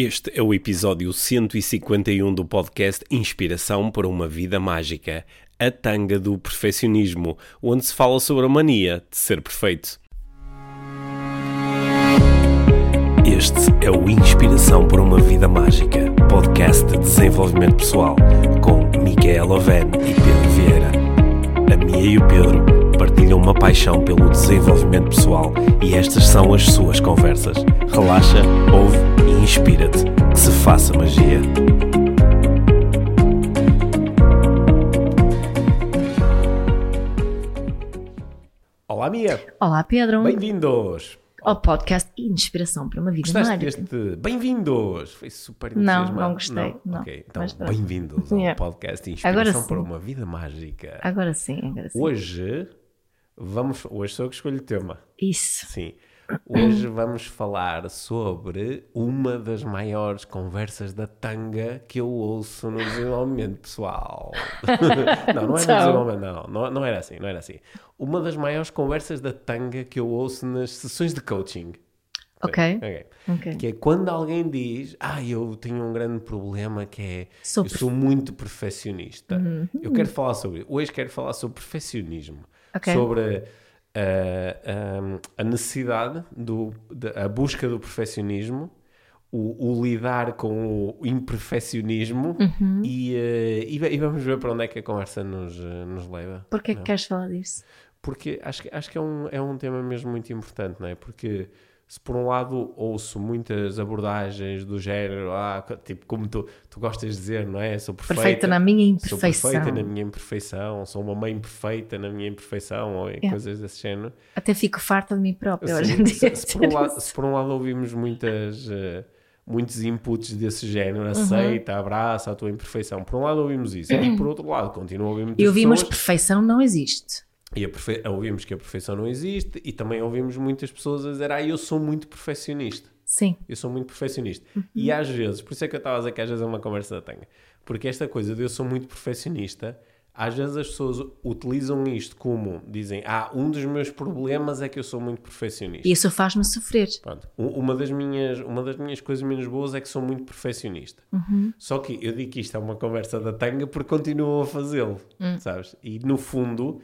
Este é o episódio 151 do podcast Inspiração para uma Vida Mágica, a tanga do perfeccionismo, onde se fala sobre a mania de ser perfeito. Este é o Inspiração para uma Vida Mágica, podcast de desenvolvimento pessoal, com Micaela Oven e Pedro Vieira. A Mia e o Pedro partilham uma paixão pelo desenvolvimento pessoal e estas são as suas conversas. Relaxa, ouve inspira-te. Que se faça magia. Olá, Mia. Olá, Pedro. Bem-vindos. Ao podcast Inspiração para uma Vida Gostaste Mágica. deste bem-vindos? Foi super Não, entusiasmado. não gostei, não. Ok, então Mas pronto. bem-vindos ao Yeah. podcast Inspiração para uma Vida Mágica. Agora sim, agora sim. Hoje vamos. Hoje sou eu que escolho o tema. Isso. Sim. Hoje vamos falar sobre uma das maiores conversas da tanga que eu ouço no desenvolvimento pessoal. não, não é no desenvolvimento, não, não. Não era assim, não era assim. Uma das maiores conversas da tanga que eu ouço nas sessões de coaching. Ok. Ok. Ok. Que é quando alguém diz, ah, eu tenho um grande problema que é, Sou eu sou muito perfeccionista. Eu quero falar sobre, hoje quero falar sobre perfeccionismo. Ok. Sobre ah, a necessidade, do, da- a busca do perfeccionismo, o, o lidar com o imperfeccionismo Uhum. e, ah, e, e vamos ver para onde é que a conversa nos, ah, nos leva. Porquê que queres falar disso? Porque acho que, acho que é, um, é um tema mesmo muito importante, não é? Porque se por um lado ouço muitas abordagens do género, ah, tipo, como tu, tu gostas de dizer, não é? Sou perfeita, Perfeita na minha Sou imperfeição. perfeita na minha imperfeição, sou uma mãe perfeita na minha imperfeição, ou em coisas desse género. Até fico farta de mim própria hoje em se, dia. se por um lado, se por um lado ouvimos muitas, eh, muitos inputs desse género, Uhum. aceita, abraça a tua imperfeição, por um lado ouvimos isso, e por outro lado continua a ouvir muitas E ouvimos pessoas perfeição não existe. E perfe... ouvimos que a perfeição não existe e também ouvimos muitas pessoas a dizer, ah, eu sou muito perfeccionista. Sim. Eu sou muito perfeccionista. E às vezes, por isso é que eu estava a dizer que às vezes é uma conversa da tanga. Porque esta coisa de eu sou muito perfeccionista, às vezes as pessoas utilizam isto como, dizem, ah, um dos meus problemas é que eu sou muito perfeccionista. E isso faz-me sofrer. Pronto. Uma das, minhas, uma das minhas coisas menos boas é que sou muito perfeccionista. Só que eu digo que isto é uma conversa da tanga porque continuam a fazê-lo, sabes? E no fundo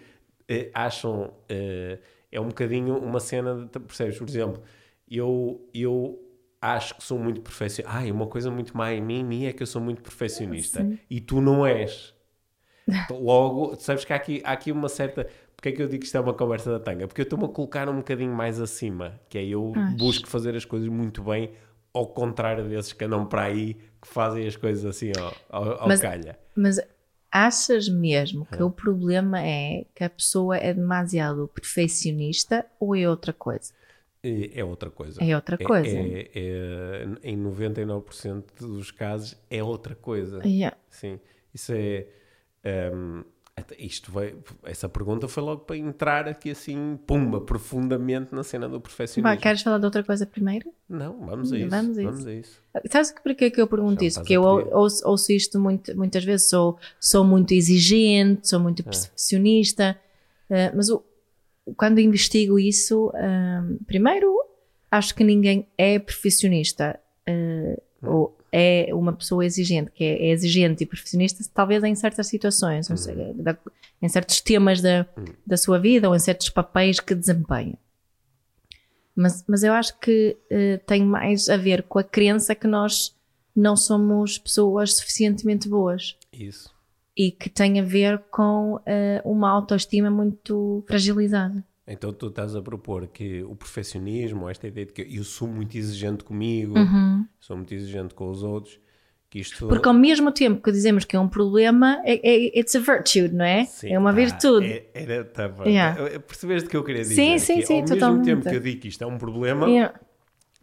eh, acham. eh, é um bocadinho uma cena, de, percebes? Por exemplo, eu, eu acho que sou muito perfeccionista. Ai, uma coisa muito má em mim, em mim é que eu sou muito perfeccionista. E tu não és. Logo, sabes que há aqui, há aqui uma certa. Porque é que eu digo que isto é uma conversa da tanga? Porque eu estou-me a colocar um bocadinho mais acima, que é eu busco fazer as coisas muito bem, ao contrário desses que andam para aí que fazem as coisas assim ao, ao, ao Mas- calha. Mas achas mesmo É. que o problema é que a pessoa é demasiado perfeccionista ou é outra coisa? É é outra coisa. É outra coisa. É, é- em 99% dos casos é outra coisa. Yeah. Sim, isso é. hum, até isto vai, essa pergunta foi logo para entrar aqui assim, pumba, profundamente na cena do. Vai, queres falar de outra coisa primeiro? Não, vamos a isso. Vamos a Vamos isso. a isso. Sabes que porquê que eu pergunto Já isso? Porque eu ouço, ouço isto muito, muitas vezes, sou, sou muito exigente, sou É. muito perfeccionista, eh, mas o- quando investigo isso, ahm, primeiro, acho que ninguém é perfeccionista, Hum. ou é uma pessoa exigente, que é, é exigente e perfeccionista, talvez em certas situações, ou seja, Hum. da- em certos temas da, da sua vida ou em certos papéis que desempenha. Mas, mas eu acho que eh, tem mais a ver com a crença que nós não somos pessoas suficientemente boas Isso. e que tem a ver com eh, uma autoestima muito fragilizada. Então tu estás a propor que o perfeccionismo, esta ideia de que eu sou muito exigente comigo, sou muito exigente com os outros, que isto... Uhum. Porque ao mesmo tempo que dizemos que é um problema, é, é, it's a virtue, não é? Sim, é uma pá, virtude. é- Era, tá. Yeah. Percebeste o que eu queria dizer? Sim, sim, Que sim, Ao mesmo totalmente. tempo que eu digo que isto é um problema, Yeah,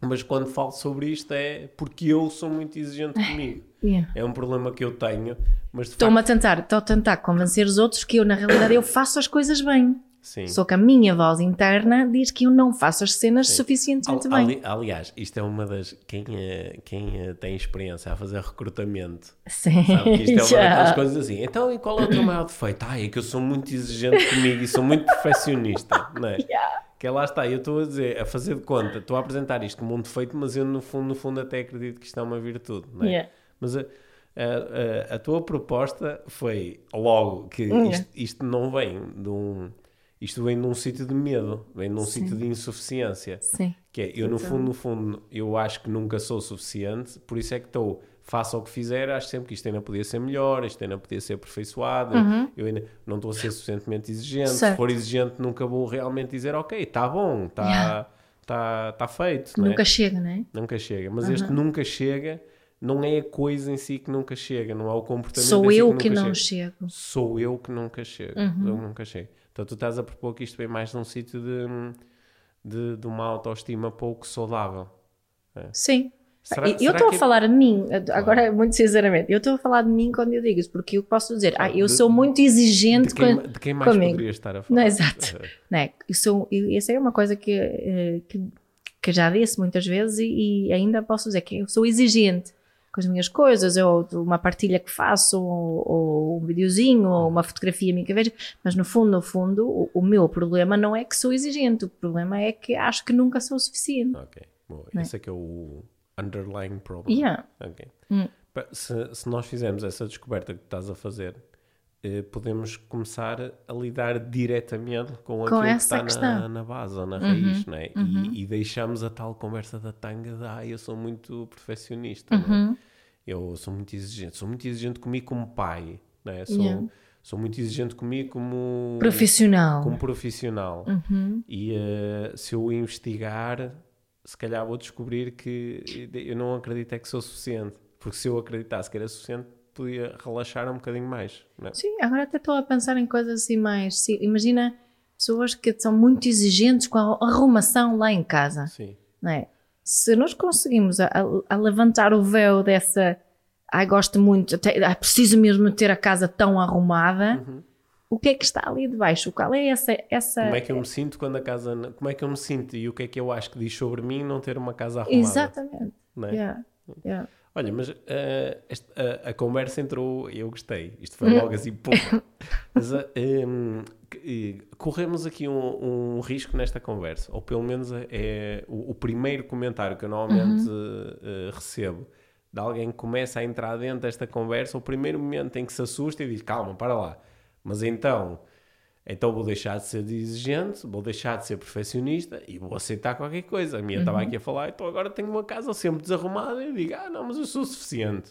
mas quando falo sobre isto é porque eu sou muito exigente comigo. yeah. É um problema que eu tenho, mas Estou-me facto... a tentar, estou a tentar convencer os outros que eu, na realidade, eu faço as coisas bem. Sim. Só que a minha voz interna diz que eu não faço as cenas Sim. suficientemente bem. ali- aliás, isto é uma das. Quem, eh, quem eh, tem experiência a fazer recrutamento Sim. sabe que isto é uma Já. daquelas coisas assim. Então, e qual é o teu maior defeito? Ah, é que eu sou muito exigente comigo e sou muito perfeccionista, não é? Yeah. Que é lá está, eu estou a dizer, a fazer de conta, estou a apresentar isto como um defeito, mas eu no fundo, no fundo até acredito que isto é uma virtude, não é? Yeah. Mas a, a, a, a tua proposta foi logo que Yeah. isto, isto não vem de um. Isto vem de um sítio de medo, vem de um Sim. sítio de insuficiência. Sim. Que é, eu no Então- fundo, no fundo, eu acho que nunca sou suficiente, por isso é que estou, faça o que fizer, acho sempre que isto ainda podia ser melhor, isto ainda podia ser aperfeiçoado, eu ainda não estou a ser suficientemente exigente, se Uhum. Certo. for exigente nunca vou realmente dizer, ok, está bom, está Yeah. tá, tá feito, não é? Nunca chega, não é? Nunca chega. Mas este nunca chega não é a coisa em si que nunca chega, não é o comportamento Sou em si eu que nunca não chega. chego. Sou eu que nunca chego. Uhum. Sou eu que nunca chego. Então tu estás a propor que isto vem mais num sítio de, de, de uma autoestima pouco saudável. Sim. Será- E- eu estou que a é- falar de mim, agora muito sinceramente, eu estou a falar de mim quando eu digo isso, porque eu posso dizer, ah, eu de- sou muito exigente de quem, com- de quem mais comigo. poderias estar a falar? Não, exato. Não é? Eu sou, eu, essa é uma coisa que, eh, que, que já disse muitas vezes e, e ainda posso dizer que eu sou exigente com as minhas coisas, ou uma partilha que faço, ou, ou um videozinho, ou uma fotografia minha que vejo, mas no fundo, no fundo, o, o meu problema não é que sou exigente, o problema é que acho que nunca sou o suficiente. Ok. Não é? Esse é que é o underlying problem. Yeah. Ok. Hum. Se, se nós fizermos essa descoberta que estás a fazer, podemos começar a lidar diretamente com, aquilo essa que está na, na base ou na Uhum, raiz, não é? E, e deixamos a tal conversa da tanga de ah, eu sou muito perfeccionista, é? Uhum. eu sou muito exigente, sou muito exigente comigo como pai, não é? Sou, Yeah. sou muito exigente comigo como Profissional. como profissional. Uhum. E eh, se eu investigar, se calhar vou descobrir que eu não acredito é que sou suficiente. Porque se eu acreditasse que era suficiente, podia relaxar um bocadinho mais. Não é? Sim, agora até estou a pensar em coisas assim mais. sim, imagina pessoas que são muito exigentes com a arrumação lá em casa, Sim. não é? Se nós conseguimos a, a- levantar o véu dessa. Ai, gosto muito, até, ai, preciso mesmo ter a casa tão arrumada. O que é que está ali debaixo? Qual é essa. essa... Como é que eu me sinto quando a casa. Como é que eu me sinto e o que é que eu acho que diz sobre mim não ter uma casa arrumada? Exatamente. Não é? Yeah, yeah. Olha, mas eh, este- a, a conversa entrou, eu gostei. Isto foi logo assim, pum. Mas, que- eh, corremos aqui um, um risco nesta conversa, ou pelo menos é, é o, o primeiro comentário que eu normalmente Uhum. eh, recebo de alguém que começa a entrar dentro desta conversa, o primeiro momento em que se assusta e diz: Calma, para lá. Mas então. Então vou deixar de ser exigente, vou deixar de ser perfeccionista e vou aceitar qualquer coisa. A minha estava Uhum. aqui a falar, então agora tenho uma casa sempre desarrumada e digo, ah não, mas eu sou suficiente.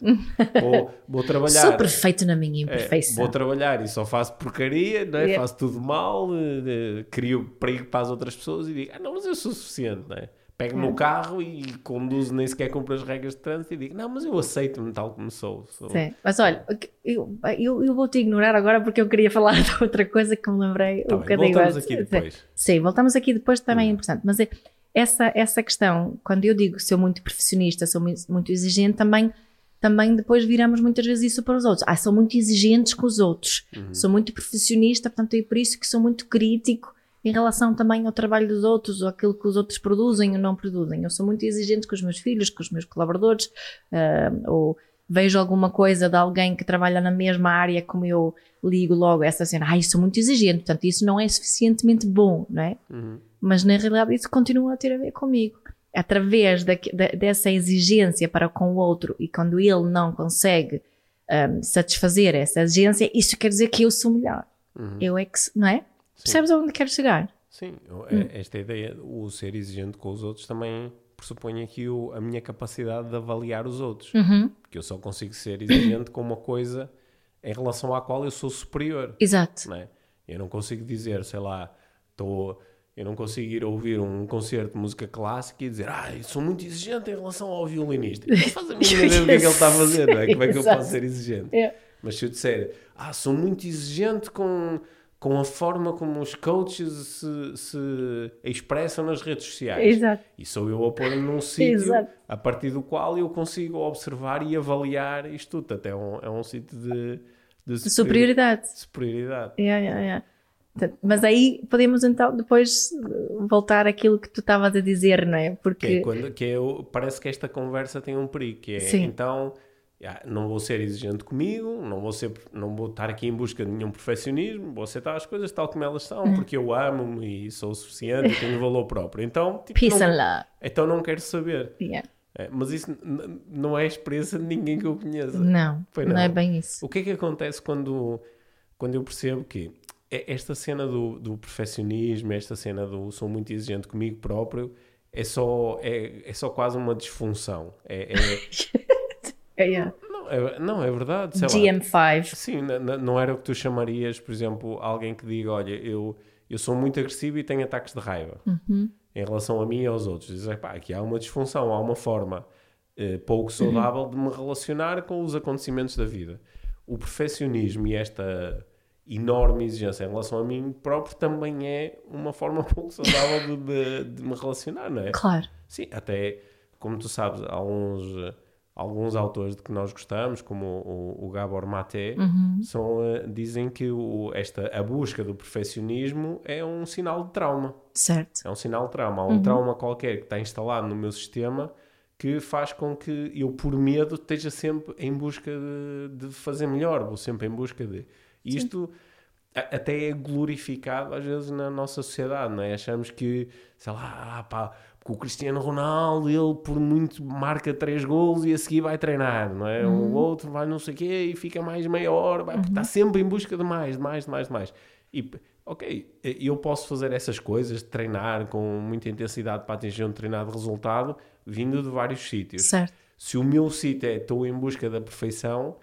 vou, vou trabalhar. Sou perfeito na minha é, imperfeição. vou trabalhar e só faço porcaria, não é? Yeah. faço tudo mal, eh, eh, crio perigo para as outras pessoas e digo, ah não, mas eu sou suficiente, não é? Pego no carro e conduzo, nem sequer cumpro as regras de trânsito e digo, não, mas eu aceito-me tal como sou. sou- Sim. Mas olha, eu, eu, eu vou-te ignorar agora porque eu queria falar de outra coisa que me lembrei Tá um bem, bocadinho voltamos antes. aqui depois. Sim, voltamos aqui depois também é Hum. importante. Mas é- essa, essa questão, quando eu digo sou muito perfeccionista, sou muito, muito exigente, também, também depois viramos muitas vezes isso para os outros. Ah, sou muito exigentes com os outros. Uhum. Sou muito profissionista, portanto é por isso que sou muito crítico em relação também ao trabalho dos outros, ou aquilo que os outros produzem ou não produzem. Eu sou muito exigente com os meus filhos, com os meus colaboradores, ah, ou vejo alguma coisa de alguém que trabalha na mesma área como eu, ligo logo essa cena, ai, sou muito exigente, portanto isso não é suficientemente bom, não é? Uhum. Mas na realidade isso continua a ter a ver comigo. Através da, da- dessa exigência para com o outro e quando ele não consegue ah, satisfazer essa exigência, isso quer dizer que eu sou melhor. Uhum. Eu é que, não é? Percebes aonde quero chegar? Sim, eu- Hum. é- esta ideia, o ser exigente com os outros também pressupõe aqui o- a minha capacidade de avaliar os outros. Uhum. Porque eu só consigo ser exigente com uma coisa em relação à qual eu sou superior. Exato. não é? Eu não consigo dizer, sei lá, estou. Eu não consigo ir ouvir um concerto de música clássica e dizer, ah, sou muito exigente em relação ao violinista. Não faz a mínima ideia do que é que ele está a fazer, não é? Como é que eu posso ser exigente? É. Mas se eu disser, ah, sou muito exigente com, com a forma como os coaches se, se expressam nas redes sociais. Exato. E sou eu a pôr-me num sítio a partir do qual eu consigo observar e avaliar isto tudo. Até é um, é um sítio de, de, De superioridade. de superioridade. Yeah, yeah, yeah. Mas aí podemos então depois voltar àquilo que tu estavas a dizer, não é? Porque que é quando, que é, parece que esta conversa tem um perigo, que é Sim. então não vou ser exigente comigo, não vou, ser, não vou estar aqui em busca de nenhum perfeccionismo, vou aceitar as coisas tal como elas são, uhum. porque eu amo-me e sou suficiente e tenho valor próprio. Então, tipo, Peace não, and love. Então não quero saber. Yeah. É, mas isso não é a experiência de ninguém que eu conheça. Não, não, não, é bem isso. O que é que acontece quando, quando eu percebo que esta cena do, do perfeccionismo, esta cena do sou muito exigente comigo próprio, é só, é, é só quase uma disfunção. É, é... yeah. não, é, não, é verdade. GM5. Lá. Sim, não era o que tu chamarias, por exemplo, alguém que diga: Olha, eu, eu sou muito agressivo e tenho ataques de raiva uhum. em relação a mim e aos outros. Dizem, pá, aqui há uma disfunção, há uma forma eh, pouco saudável uhum. de me relacionar com os acontecimentos da vida. O perfeccionismo e esta enorme exigência em relação a mim próprio também é uma forma pouco saudável de, de, de, me relacionar, não é? Claro. Sim, até, como tu sabes, alguns, alguns autores de que nós gostamos, como o, o Gabor Maté, uhum. são, uh, dizem que o, esta, a busca do perfeccionismo é um sinal de trauma. Certo. É um sinal de trauma. Há um uhum. trauma qualquer que está instalado no meu sistema que faz com que eu, por medo, esteja sempre em busca de, de fazer melhor, vou sempre em busca de isto até é glorificado às vezes na nossa sociedade, não é? Achamos que, sei lá, ah, pá, porque o Cristiano Ronaldo, ele por muito marca três gols e a seguir vai treinar, não é? Uhum. O outro vai não sei o quê e fica mais meia hora, vai, uhum. está sempre em busca de mais, de mais, de mais, de mais. E, ok, eu posso fazer essas coisas, treinar com muita intensidade para atingir um determinado resultado, vindo de vários sítios. Certo. Se o meu sítio é estou em busca da perfeição,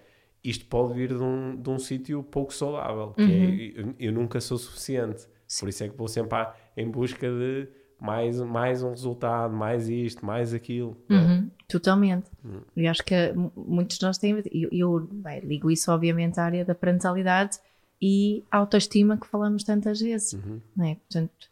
isto pode vir de um, de um sítio pouco saudável, que é, uhum. eu, eu, nunca sou suficiente. Sim. Por isso é que vou sempre em busca de mais, mais um resultado, mais isto, mais aquilo. É? Uhum. Totalmente. Uhum. E acho que muitos de nós têm. Eu, eu bem, ligo isso, obviamente, à área da parentalidade e autoestima que falamos tantas vezes. Uhum. Não é? Portanto,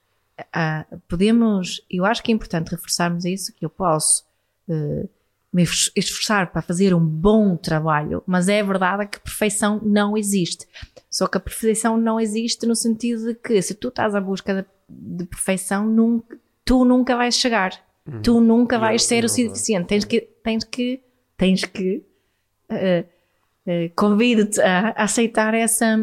podemos. Eu acho que é importante reforçarmos isso, que eu posso. Uh, me esforçar para fazer um bom trabalho, mas é verdade que perfeição não existe. Só que a perfeição não existe no sentido de que se tu estás à busca de, de perfeição, nunca, tu nunca vais chegar. Uhum. Tu nunca vais ser o suficiente. Tens que, tens que, tens que, uh, uh, convido-te a, a aceitar essa,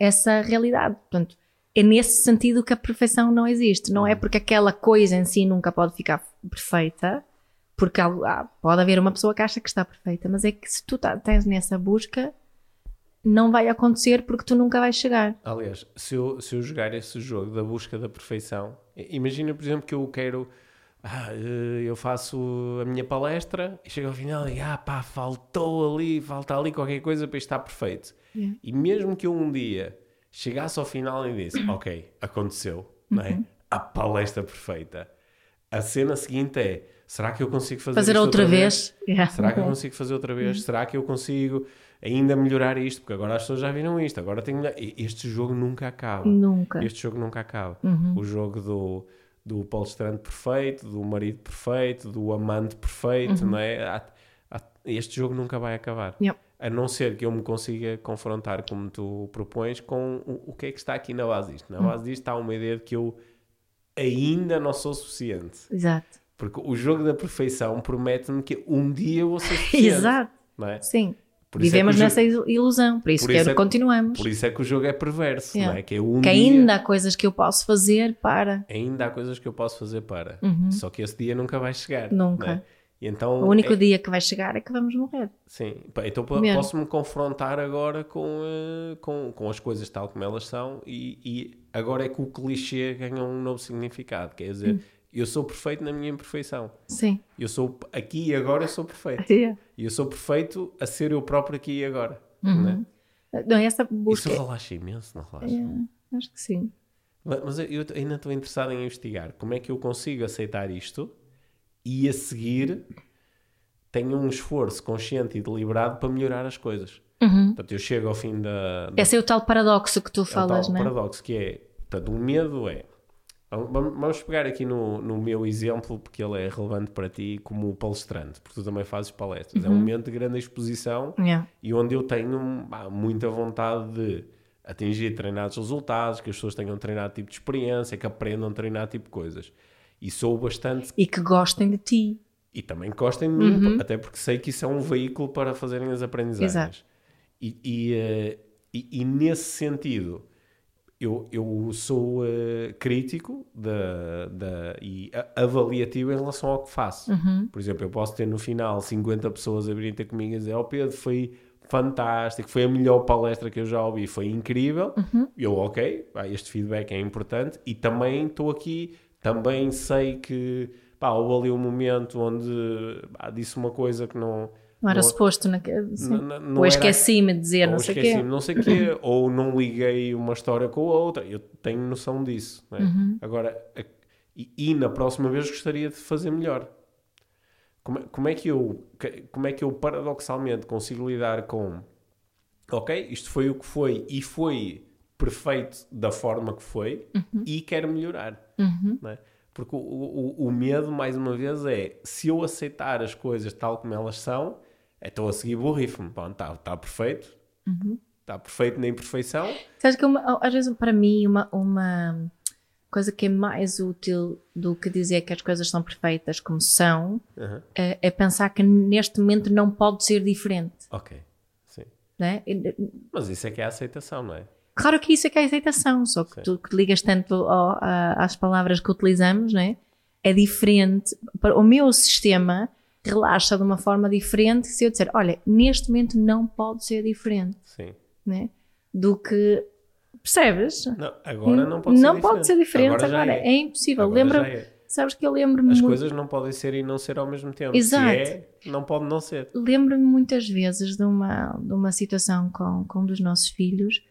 essa realidade. Portanto, é nesse sentido que a perfeição não existe. Não é uhum. porque aquela coisa em si nunca pode ficar perfeita, porque há, pode haver uma pessoa que acha que está perfeita, mas é que se tu tá, tens nessa busca, não vai acontecer porque tu nunca vais chegar. Aliás, se eu, se eu jogar esse jogo da busca da perfeição, imagina, por exemplo, que eu quero. Ah, eh, eu faço a minha palestra e chego ao final e ah pá, faltou ali, falta ali qualquer coisa para estar perfeito. Yeah. E mesmo que eu um dia chegasse ao final e disse, ok, aconteceu, não é? Uhum. A palestra perfeita. A cena seguinte é, será que eu consigo fazer, fazer outra, outra, vez? vez? Yeah. Será que eu consigo fazer outra vez? Uhum. Será que eu consigo ainda melhorar isto? Porque agora as pessoas já viram isto, agora tenho... Este jogo nunca acaba. Nunca. Este jogo nunca acaba. Uhum. O jogo do, do palestrante perfeito, do marido perfeito, do amante perfeito, uhum. não é? Este jogo nunca vai acabar. Yep. A não ser que eu me consiga confrontar, como tu propões, com o, o que é que está aqui na base disto. Na uhum. base disto está uma ideia de que eu ainda não sou suficiente. Exato. Porque o jogo da perfeição promete-me que um dia eu vou ser suficiente. Exato. Não é? Sim. Por é Vivemos é nessa jogo... ilusão, por isso, por isso que é... continuamos. Por isso é que o jogo é perverso, yeah. não é? Que, é um que ainda há coisas que eu posso fazer para. Ainda há coisas que eu posso fazer para. Uhum. Só que esse dia nunca vai chegar. Nunca. É? Então, o único é... dia que vai chegar é que vamos morrer. Sim, então posso-me confrontar agora com, uh, com, com as coisas tal como elas são e, e, agora é que o clichê ganha um novo significado. Quer dizer, hum eu sou perfeito na minha imperfeição. Sim. Eu sou aqui e agora eu sou perfeito. Yeah. E eu sou perfeito a ser eu próprio aqui e agora. Uhum. Né? Não, essa busca... Isso relaxa imenso, não relaxa? Yeah, acho que sim. Mas, eu ainda estou interessado em investigar como é que eu consigo aceitar isto e a seguir tenho um esforço consciente e deliberado para melhorar as coisas. Uhum. Portanto, eu chego ao fim da, da... Esse é o tal paradoxo que tu é falas, não é? O paradoxo que é, portanto, o medo é Vamos pegar aqui no, no meu exemplo, porque ele é relevante para ti como palestrante, porque tu também fazes palestras. Uhum. É um uhum. momento de grande exposição yeah. e onde eu tenho bah, muita vontade de atingir determinados resultados, que as pessoas tenham treinado tipo de experiência, que aprendam a treinar tipo de coisas. E sou bastante. E que gostem de ti. E também gostem de mim, uhum. até porque sei que isso é um veículo para fazerem as aprendizagens. Exato. E, e, uh, e, e nesse sentido, eu, eu sou uh, crítico da, da, e avaliativo em relação ao que faço. Uhum. Por exemplo, eu posso ter no final 50 pessoas a virem ter comigo e dizer: Oh Pedro, foi fantástico, foi a melhor palestra que eu já ouvi, foi incrível. Uhum. Eu, ok, este feedback é importante e também estou aqui, também sei que pá, houve ali um momento onde pá, disse uma coisa que não não era não, suposto, na, não, não ou esqueci-me de dizer não sei o quê. não sei quê, ou não liguei uma história com a outra. Eu tenho noção disso. É? Uhum. Agora, e, e, na próxima vez gostaria de fazer melhor. Como, como, é que eu, como é que eu paradoxalmente consigo lidar com ok, isto foi o que foi e foi perfeito da forma que foi uhum. e quero melhorar. Uhum. É? Porque o, o, o, medo, mais uma vez, é se eu aceitar as coisas tal como elas são, estou a seguir borrifo-me. Está tá perfeito. Está uhum. perfeito na imperfeição. Sabes que uma, às vezes para mim uma, uma coisa que é mais útil do que dizer que as coisas são perfeitas como são uhum. é, é, pensar que neste momento não pode ser diferente. Ok, sim. Né? Mas isso é que é a aceitação, não é? Claro que isso é que é a aceitação, só que sim. tu que ligas tanto ao, a, às palavras que utilizamos, né? é diferente. O meu sistema relaxa de uma forma diferente se eu disser, olha, neste momento não pode ser diferente. Sim. Né? Do que percebes? Não, agora não pode não ser pode diferente. ser diferente agora, agora é. é. impossível. Lembra, é. sabes que eu lembro-me As muito... coisas não podem ser e não ser ao mesmo tempo. Exato. Se é, não pode não ser. Lembro-me muitas vezes de uma, de uma situação com, com um dos nossos filhos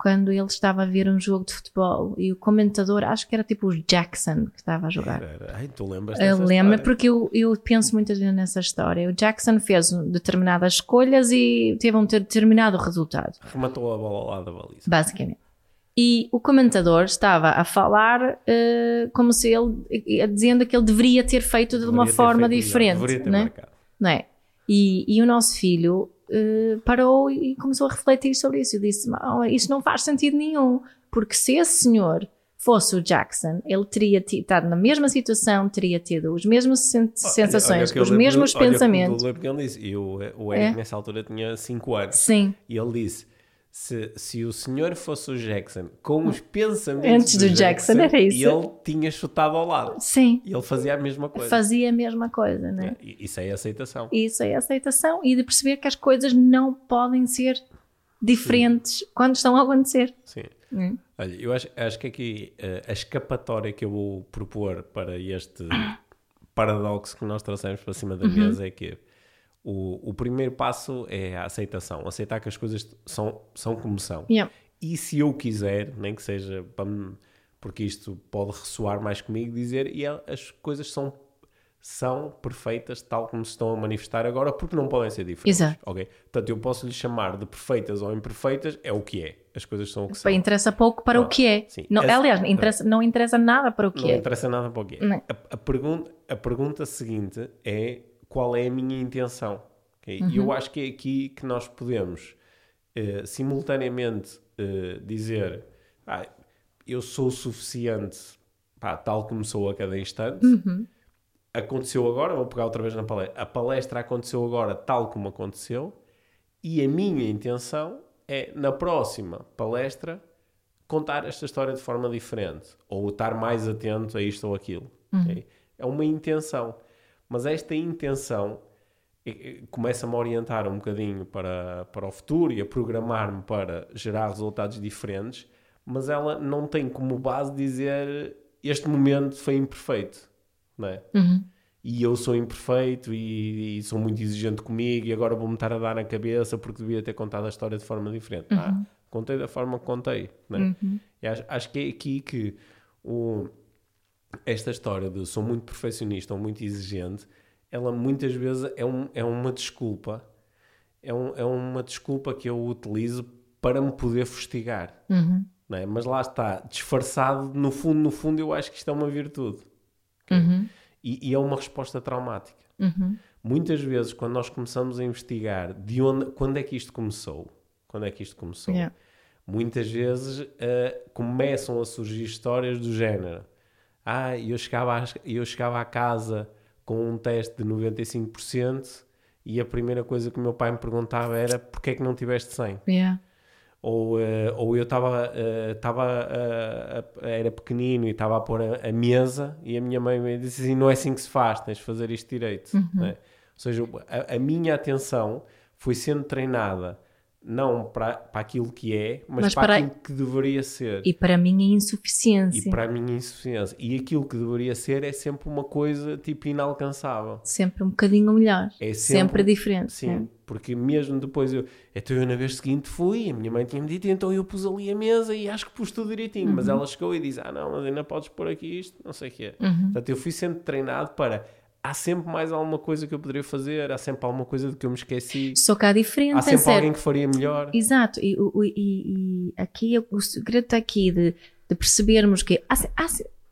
quando ele estava a ver um jogo de futebol e o comentador, acho que era tipo o Jackson que estava a jogar. Ai, tu lembras Eu lembro porque eu, eu penso muitas vezes nessa história. O Jackson fez determinadas escolhas e teve um determinado resultado. Rematou a bola lá da baliza. Basicamente. E o comentador estava a falar uh, como se ele, dizendo que ele deveria ter feito de deveria uma forma diferente. Deveria ter né? Não é? E, e o nosso filho uh, parou e começou a refletir sobre isso. Eu disse: Isso não faz sentido nenhum, porque se esse senhor fosse o Jackson, ele teria estado na mesma situação, teria tido as mesmas sen sensações, olha, os mesmos pensamentos. Olha, porque ele disse, e o, o Eric é? nessa altura tinha 5 anos. Sim. E ele disse: se, se o senhor fosse o Jackson com os pensamentos antes do, do Jackson, Jackson, era isso. ele tinha chutado ao lado. Sim. E ele fazia a mesma coisa. Fazia a mesma coisa, né? É, isso é aceitação. Isso é aceitação e de perceber que as coisas não podem ser diferentes Sim. quando estão a acontecer. Sim. Hum. Olha, eu acho, acho que aqui uh, a escapatória que eu vou propor para este paradoxo que nós trouxemos para cima da uhum. mesa é que o, o primeiro passo é a aceitação, aceitar que as coisas são, são como são. Yeah. E se eu quiser, nem que seja para porque isto pode ressoar mais comigo, dizer e as coisas são são perfeitas tal como se estão a manifestar agora, porque não podem ser diferentes. Exato. Okay? Portanto, eu posso lhe chamar de perfeitas ou imperfeitas, é o que é. As coisas são o que são. Interessa pouco para não, o que é. Sim. Não, aliás, interessa, não interessa nada para o que não é. Não interessa nada para o que é. A, a, pergunta, a pergunta seguinte é qual é a minha intenção. Okay? Uhum. E eu uhum. acho que é aqui que nós podemos uh, simultaneamente uh, dizer ah, eu sou o suficiente pá, tal como sou a cada instante. Uhum. Aconteceu agora, vou pegar outra vez na palestra. A palestra aconteceu agora tal como aconteceu, e a minha intenção é, na próxima palestra, contar esta história de forma diferente, ou estar mais atento a isto ou aquilo. Uhum. Okay? É uma intenção. Mas esta intenção começa-me a orientar um bocadinho para, para o futuro e a programar-me para gerar resultados diferentes, mas ela não tem como base dizer este momento foi imperfeito, não é? Uhum. E eu sou imperfeito e, e, sou muito exigente comigo e agora vou-me estar a dar na cabeça porque devia ter contado a história de forma diferente. Uhum. Ah, contei da forma que contei, não é? Uhum. Acho, acho, que é aqui que o, esta história de sou muito perfeccionista ou muito exigente, ela muitas vezes é, um, é uma desculpa. É, um, é uma desculpa que eu utilizo para me poder fustigar. Uhum. É? Mas lá está, disfarçado, no fundo, no fundo, eu acho que isto é uma virtude. Okay? Uhum. E, e, é uma resposta traumática. Uhum. Muitas vezes, quando nós começamos a investigar de onde, quando é que isto começou, quando é que isto começou, yeah muitas vezes uh, começam a surgir histórias do género. Ah, eu chegava, a, eu chegava à casa com um teste de 95% e a primeira coisa que o meu pai me perguntava era porquê é que não tiveste 100? Yeah. Ou, uh, ou eu estava, uh, era pequenino e estava a pôr a, a, mesa e a minha mãe me disse assim, não é assim que se faz, tens de fazer isto direito. Uhum. Né? Ou seja, a, a minha atenção foi sendo treinada não para, para aquilo que é, mas, mas para, para, aquilo que deveria ser. E para a minha insuficiência. E para a minha insuficiência. E aquilo que deveria ser é sempre uma coisa tipo inalcançável. Sempre um bocadinho melhor. É sempre, sempre diferente. Sim, é. porque mesmo depois eu. Então eu na vez seguinte fui, a minha mãe tinha-me dito, então eu pus ali a mesa e acho que pus tudo direitinho. Uhum. Mas ela chegou e disse: Ah, não, mas ainda podes pôr aqui isto, não sei o quê. Uhum. Portanto, eu fui sendo treinado para há sempre mais alguma coisa que eu poderia fazer, há sempre alguma coisa de que eu me esqueci. Só que há diferente. Há sempre alguém que faria melhor. Exato, e, e, e aqui o segredo está aqui de, de percebermos que há, há,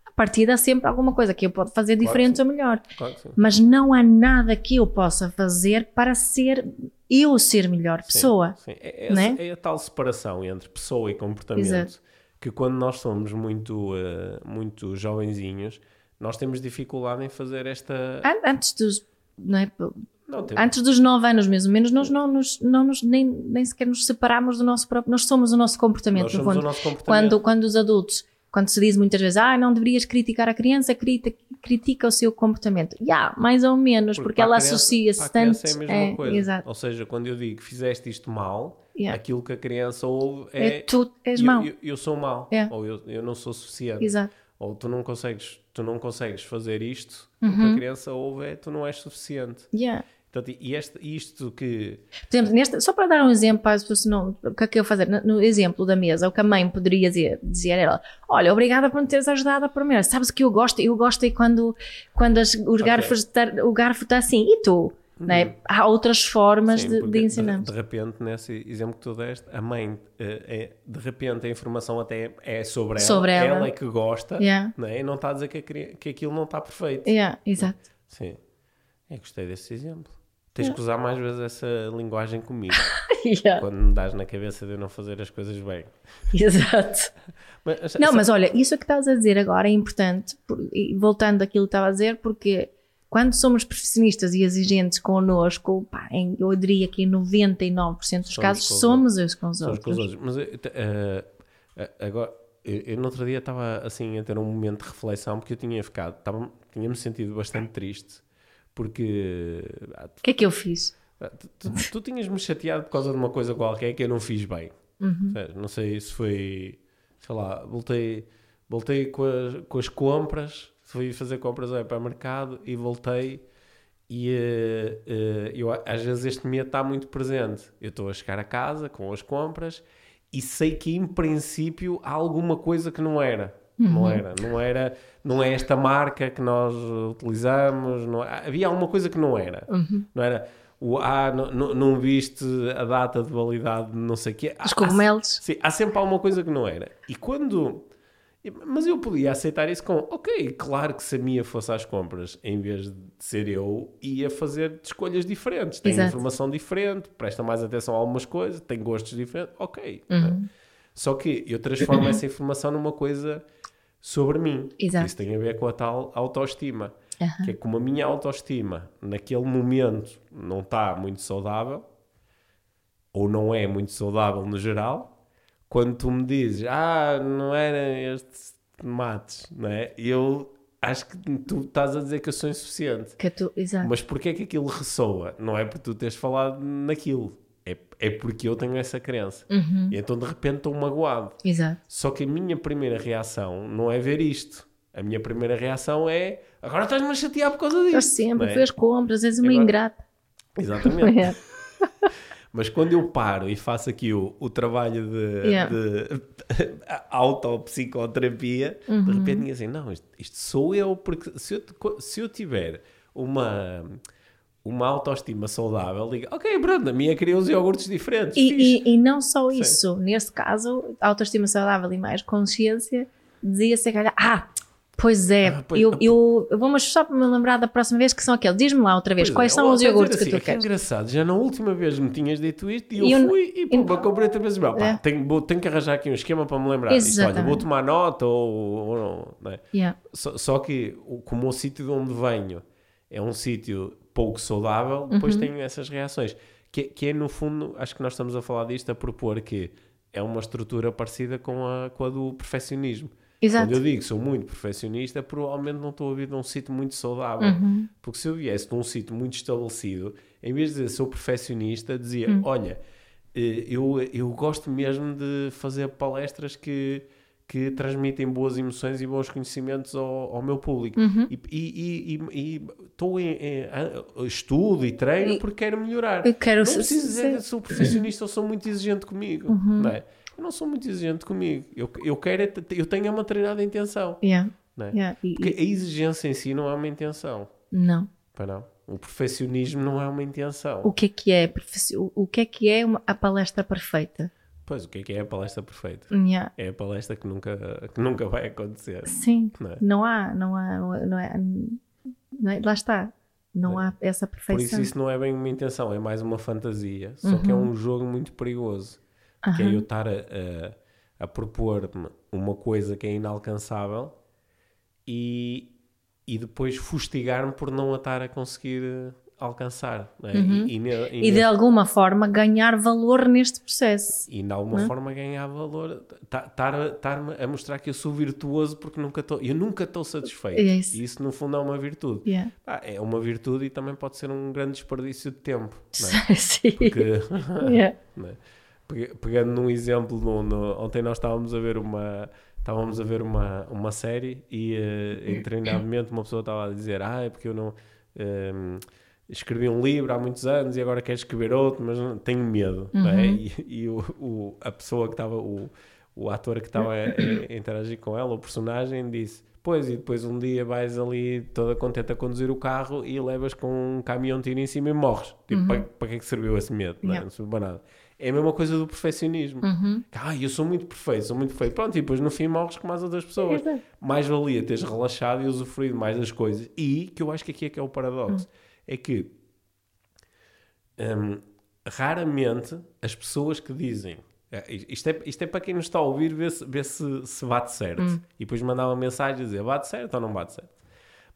a partir há sempre alguma coisa que eu posso fazer claro diferente ou melhor. Claro Mas não há nada que eu possa fazer para ser eu ser melhor pessoa. Sim, sim. É, é, né? é, a tal separação entre pessoa e comportamento Exato. que quando nós somos muito, uh, muito jovenzinhos nós temos dificuldade em fazer esta. Antes dos. Não é? Não, Antes dos 9 anos, mesmo menos, nós não nos, não nos nem, nem sequer nos separamos do nosso próprio. Nós somos o nosso comportamento. Nós somos o nosso comportamento. Quando, quando os adultos, quando se diz muitas vezes, ah, não deverias criticar a criança, critica, critica o seu comportamento. Já, yeah, mais ou menos, porque, porque ela associa-se tanto. É a mesma é, coisa. Exato. Ou seja, quando eu digo fizeste isto mal, yeah. aquilo que a criança ouve é. é tu és eu, mau. Eu, eu, sou mau. Yeah. Ou eu, eu não sou suficiente. Exato. Ou tu não consegues tu não consegues fazer isto, uhum. o que a criança ouve é tu não és suficiente. Yeah. Portanto, e este, isto que. Por exemplo, neste, só para dar um exemplo, para as pessoas não. O que é que eu fazer? No, no, exemplo da mesa, o que a mãe poderia dizer, dizer era: Olha, obrigada por me teres ajudado a primeira. Sabes que eu gosto? Eu gosto é quando, quando as, os okay. garfos, o garfo está assim. E tu? Né? Há outras formas Sim, de, de ensinar. De, de, repente, nesse exemplo que tu deste, a mãe, eh, é, de repente, a informação até é sobre ela. Sobre ela. ela é que gosta yeah. né? e não está a dizer que, que aquilo não está perfeito. Yeah, exato. Sim. Eu gostei desse exemplo. Tens yeah. que usar mais vezes essa linguagem comigo. yeah. Quando me dás na cabeça de eu não fazer as coisas bem. Exato. mas, não, mas olha, isso que estás a dizer agora é importante, por, voltando àquilo que estava a dizer, porque quando somos profissionistas e exigentes connosco, pá, em, eu diria que em 99% dos somos casos somos os com os outros. Com os outros. Mas uh, agora, eu, eu no outro dia estava assim a ter um momento de reflexão porque eu tinha ficado, tinha-me sentido bastante triste porque. O que é que eu fiz? Tu, tu, tu tinhas-me chateado por causa de uma coisa qualquer que eu não fiz bem. Uhum. Não sei se foi. Sei lá, voltei, voltei com, as, com as compras fui fazer compras ao hipermercado e voltei e uh, uh, eu, às vezes este medo está muito presente. Eu estou a chegar a casa com as compras e sei que em princípio há alguma coisa que não era. Uhum. Não era, não era, não é esta marca que nós utilizamos, não, havia alguma coisa que não era. Uhum. Não era o ah, não, não, viste a data de validade de não sei o quê. Os cogumelos. Há, sim, há sempre alguma coisa que não era. E quando mas eu podia aceitar isso com, ok, claro que se a minha fosse às compras, em vez de ser eu, ia fazer escolhas diferentes. Tem informação diferente, presta mais atenção a algumas coisas, tem gostos diferentes, ok. Uhum. Só que eu transformo essa informação numa coisa sobre mim. Exato. Isso tem a ver com a tal autoestima. Uhum. Que é como a minha autoestima, naquele momento, não está muito saudável, ou não é muito saudável no geral, quando tu me dizes, ah, não era este mates, não é? Eu acho que tu estás a dizer que eu sou insuficiente. Que tu, exato. Mas porquê é que aquilo ressoa? Não é por tu teres falado naquilo. É, é porque eu tenho essa crença. Uhum. E então de repente estou magoado. Exato. Só que a minha primeira reação não é ver isto. A minha primeira reação é agora estás-me a chatear por causa disso. Estás sempre, é? fez compras, és uma agora... ingrata. Exatamente. É. Mas quando eu paro e faço aqui o, o trabalho de, yeah. de autopsicoterapia, uhum. de repente ninguém assim, não, isto, isto, sou eu, porque se eu, se eu tiver uma uma autoestima saudável, diga, ok, pronto, a minha queria os iogurtes diferentes. E, e, e, não só isso, Sim. neste caso, autoestima saudável e mais consciência, dizia-se, ah, Pois é, Ah, pois- eu, eu, eu vou-me só para me lembrar da próxima vez que são aqueles. Diz-me lá outra vez, Pois quais é, são os iogurtes que assim, tu "É que é queres? engraçado, já na última vez me tinhas dito isto e eu, E eu- fui e pumba, e- comprei outra vez. Pá, É. tenho, vou- tenho que arranjar aqui um esquema para me lembrar disto. Olha, vou tomar nota ou, ou não. não é? Yeah. Só, só que, como o sítio de onde venho é um sítio pouco saudável, depois Uhum. tenho essas reações. Que, que é, no fundo, acho que nós estamos a falar disto a propor que é uma estrutura parecida com a, com a do perfeccionismo. Exato. Quando eu digo que sou muito perfeccionista, provavelmente não estou a vir de um sítio muito saudável. Uhum. Porque se eu viesse de um sítio muito estabelecido, em vez de dizer sou perfeccionista, dizia: Hum. Olha, eh, eu, eu gosto mesmo de fazer palestras que, que transmitem boas emoções e bons conhecimentos ao, ao meu público. Uhum. E- E e- e- e estou em, em- estudo e treino porque quero melhorar. Eu quero não preciso dizer ser- sou perfeccionista ou sou muito exigente comigo. Uhum. Não é? Eu não sou muito exigente comigo. Eu, eu quero, é eu tenho uma determinada intenção. Yeah. Não, é? Yeah. E- Porque e- a exigência em si não é uma intenção. não. Para não. O perfeccionismo não é uma intenção. O que é que é, o- que é, que é uma- a palestra perfeita? Pois, o que é que é a palestra perfeita? Yeah. É a palestra que nunca, que nunca vai acontecer. Sim, Não é? não há, não há, não é, não é- lá está, não há essa Por isso perfeição. isso não é bem uma intenção, é mais uma fantasia. Só que é Uhum. um jogo muito perigoso. Que é eu estar a, a, a propor-me uma coisa que é inalcançável e, e depois fustigar-me por não a estar a conseguir alcançar. é? E, e, e Uhum. E de alguma forma ganhar valor neste processo. e de alguma forma ganhar valor, estar-me a mostrar que eu sou virtuoso porque nunca estou, eu nunca estou satisfeito. É isso. E isso no fundo é uma virtude. Yeah. Ah, é uma virtude e também pode ser um grande desperdício de tempo. não é? Sim. Porque, Yeah. não é? Pe- Pegando num exemplo, no, no- ontem nós estávamos a ver uma estávamos a ver uma, uma série e eh, em determinado momento uma pessoa estava a dizer ah, é porque eu não ehm, escrevi um livro há muitos anos e agora quero escrever outro, mas não- tenho medo. não é? E, e o, o- a pessoa que estava, o, o ator que estava a, a interagir com ela, o personagem, disse Pois, e depois um dia vais ali toda contente a conduzir o carro e levas com um caminhão tiro em cima e morres. Tipo, para, para que é que serviu esse medo? Não, é? Yeah. não serviu para nada. É a mesma coisa do perfeccionismo. Ah, eu sou muito perfeito, sou muito perfeito. Pronto, e depois no fim morres como as outras pessoas. Exato. Mais valia teres relaxado e usufruído mais das coisas. E, que eu acho que aqui é que é o paradoxo, é que hum, raramente as pessoas que dizem eh, isto é, isto é para quem nos está a ouvir ver se, ver se, se bate certo e depois mandar uma mensagem a dizer bate certo ou não bate certo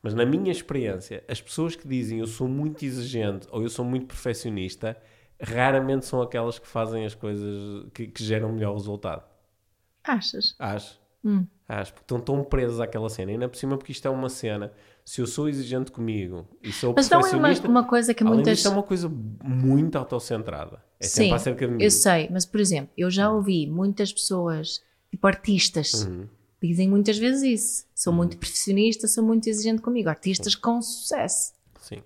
mas na minha experiência as pessoas que dizem eu sou muito exigente ou eu sou muito perfeccionista raramente são aquelas que fazem as coisas que, que geram melhor resultado Achas? acho Hum. Acho, porque estão tão presos àquela cena. E ainda por cima, porque isto é uma cena. Se eu sou exigente comigo e sou Mas não é uma, uma coisa que além muitas. disso, é uma coisa muito autocentrada. É Sim, sempre acerca de mim. eu sei, mas por exemplo, eu já ouvi muitas pessoas, tipo artistas, Uhum. dizem muitas vezes isso. Sou muito perfeccionista, sou muito exigente comigo. Artistas com sucesso. Sim.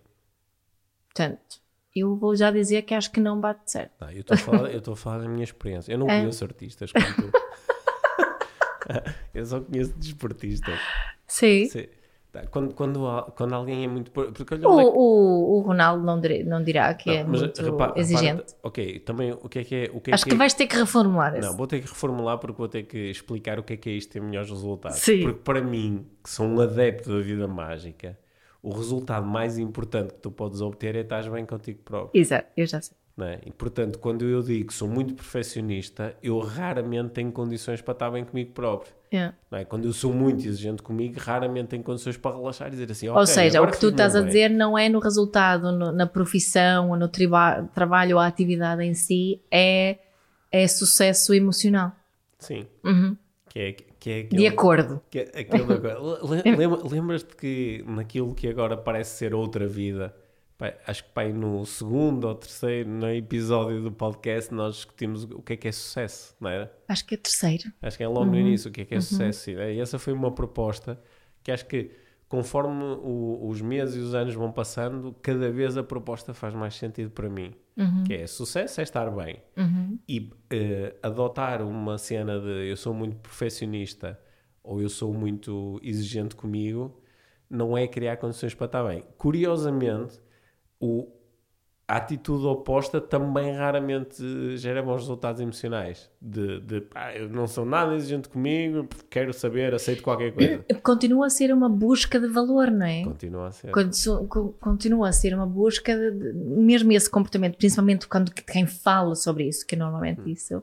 Portanto, eu vou já dizer que acho que não bate certo. Não, eu estou a falar, eu estou a falar da minha experiência. Eu não É. conheço artistas como tu. eu só conheço desportistas. Sim. Sim. Tá, Quando, quando, quando alguém é muito. Porque olha O, é o, o Ronaldo não, dirá- não dirá que é Não, mas muito repara- repara- exigente. ok, também o que é que é. O que é Acho que que é- vais ter que reformular Não, esse. vou ter que reformular porque vou ter que explicar o que é que é isto ter melhores resultados. Sim. Porque para mim, que sou um adepto da vida mágica, o resultado mais importante que tu podes obter é estar bem contigo próprio. Exato, eu já sei. É? E portanto, quando eu digo que sou muito perfeccionista, eu raramente tenho condições para estar bem comigo próprio. Yeah. Não é? Quando eu sou muito exigente comigo, raramente tenho condições para relaxar e dizer assim: Ou "Ok, seja, o que tu estás a bem." dizer não é no resultado, no- na profissão, ou no trabalho ou a atividade em si, é, é sucesso emocional. Sim. Uhum. Que é, que é De aquele- acordo. Que é aquele lembra- Lembras-te que naquilo que agora parece ser outra vida, acho que pai, no segundo ou terceiro no episódio do podcast nós discutimos o que é que é sucesso, não era? Acho que é terceiro. Acho que é logo no início o que é que é sucesso. E essa foi uma proposta que acho que conforme o- os meses e os anos vão passando, cada vez a proposta faz mais sentido para mim. Que é sucesso é estar bem. E eh, adotar uma cena de eu sou muito perfeccionista ou eu sou muito exigente comigo não é criar condições para estar bem. Curiosamente, o, a atitude oposta também raramente gera bons resultados emocionais. De, de eu não sou nada exigente comigo, quero saber, aceito qualquer coisa. Continua a ser uma busca de valor, não é? Continua a ser. Continua a ser uma busca de, mesmo esse comportamento, principalmente quando quem fala sobre isso, que normalmente hum. isso,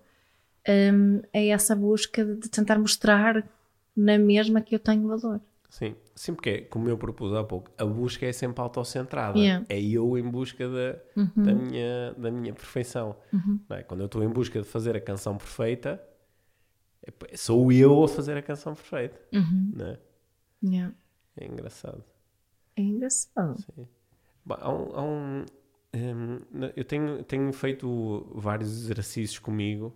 um, é essa busca de tentar mostrar na mesma que eu tenho valor. Sim, sim, porque é, como eu propus há pouco, a busca é sempre autocentrada. Yeah. É eu em busca da, uhum. da, minha, da minha perfeição. Uhum. É? Quando eu estou em busca de fazer a canção perfeita, sou eu a fazer a canção perfeita. Uhum. Não é? Yeah. É engraçado. É engraçado. Sim. Há um, há um, um, eu tenho, tenho feito vários exercícios comigo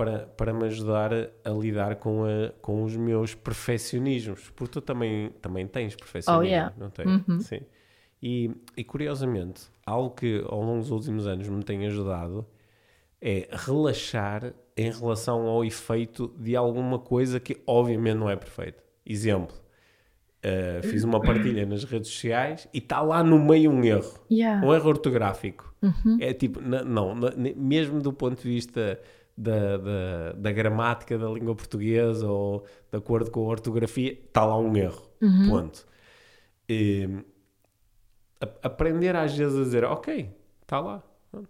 para, para me ajudar a, lidar com, a, com os meus perfeccionismos, porque tu também, também tens perfeccionismo, oh, yeah. não tens? Uhum. Sim. E, e curiosamente, algo que ao longo dos últimos anos me tem ajudado é relaxar em relação ao efeito de alguma coisa que obviamente não é perfeita. Exemplo, uh, fiz uma partilha nas redes sociais e está lá no meio um erro, yeah. um erro ortográfico. Uhum. É tipo, não, não, mesmo do ponto de vista da, da, da, gramática da língua portuguesa ou de acordo com a ortografia, está lá um erro. Uhum. Ponto. E, a, aprender às vezes a dizer, ok, está lá,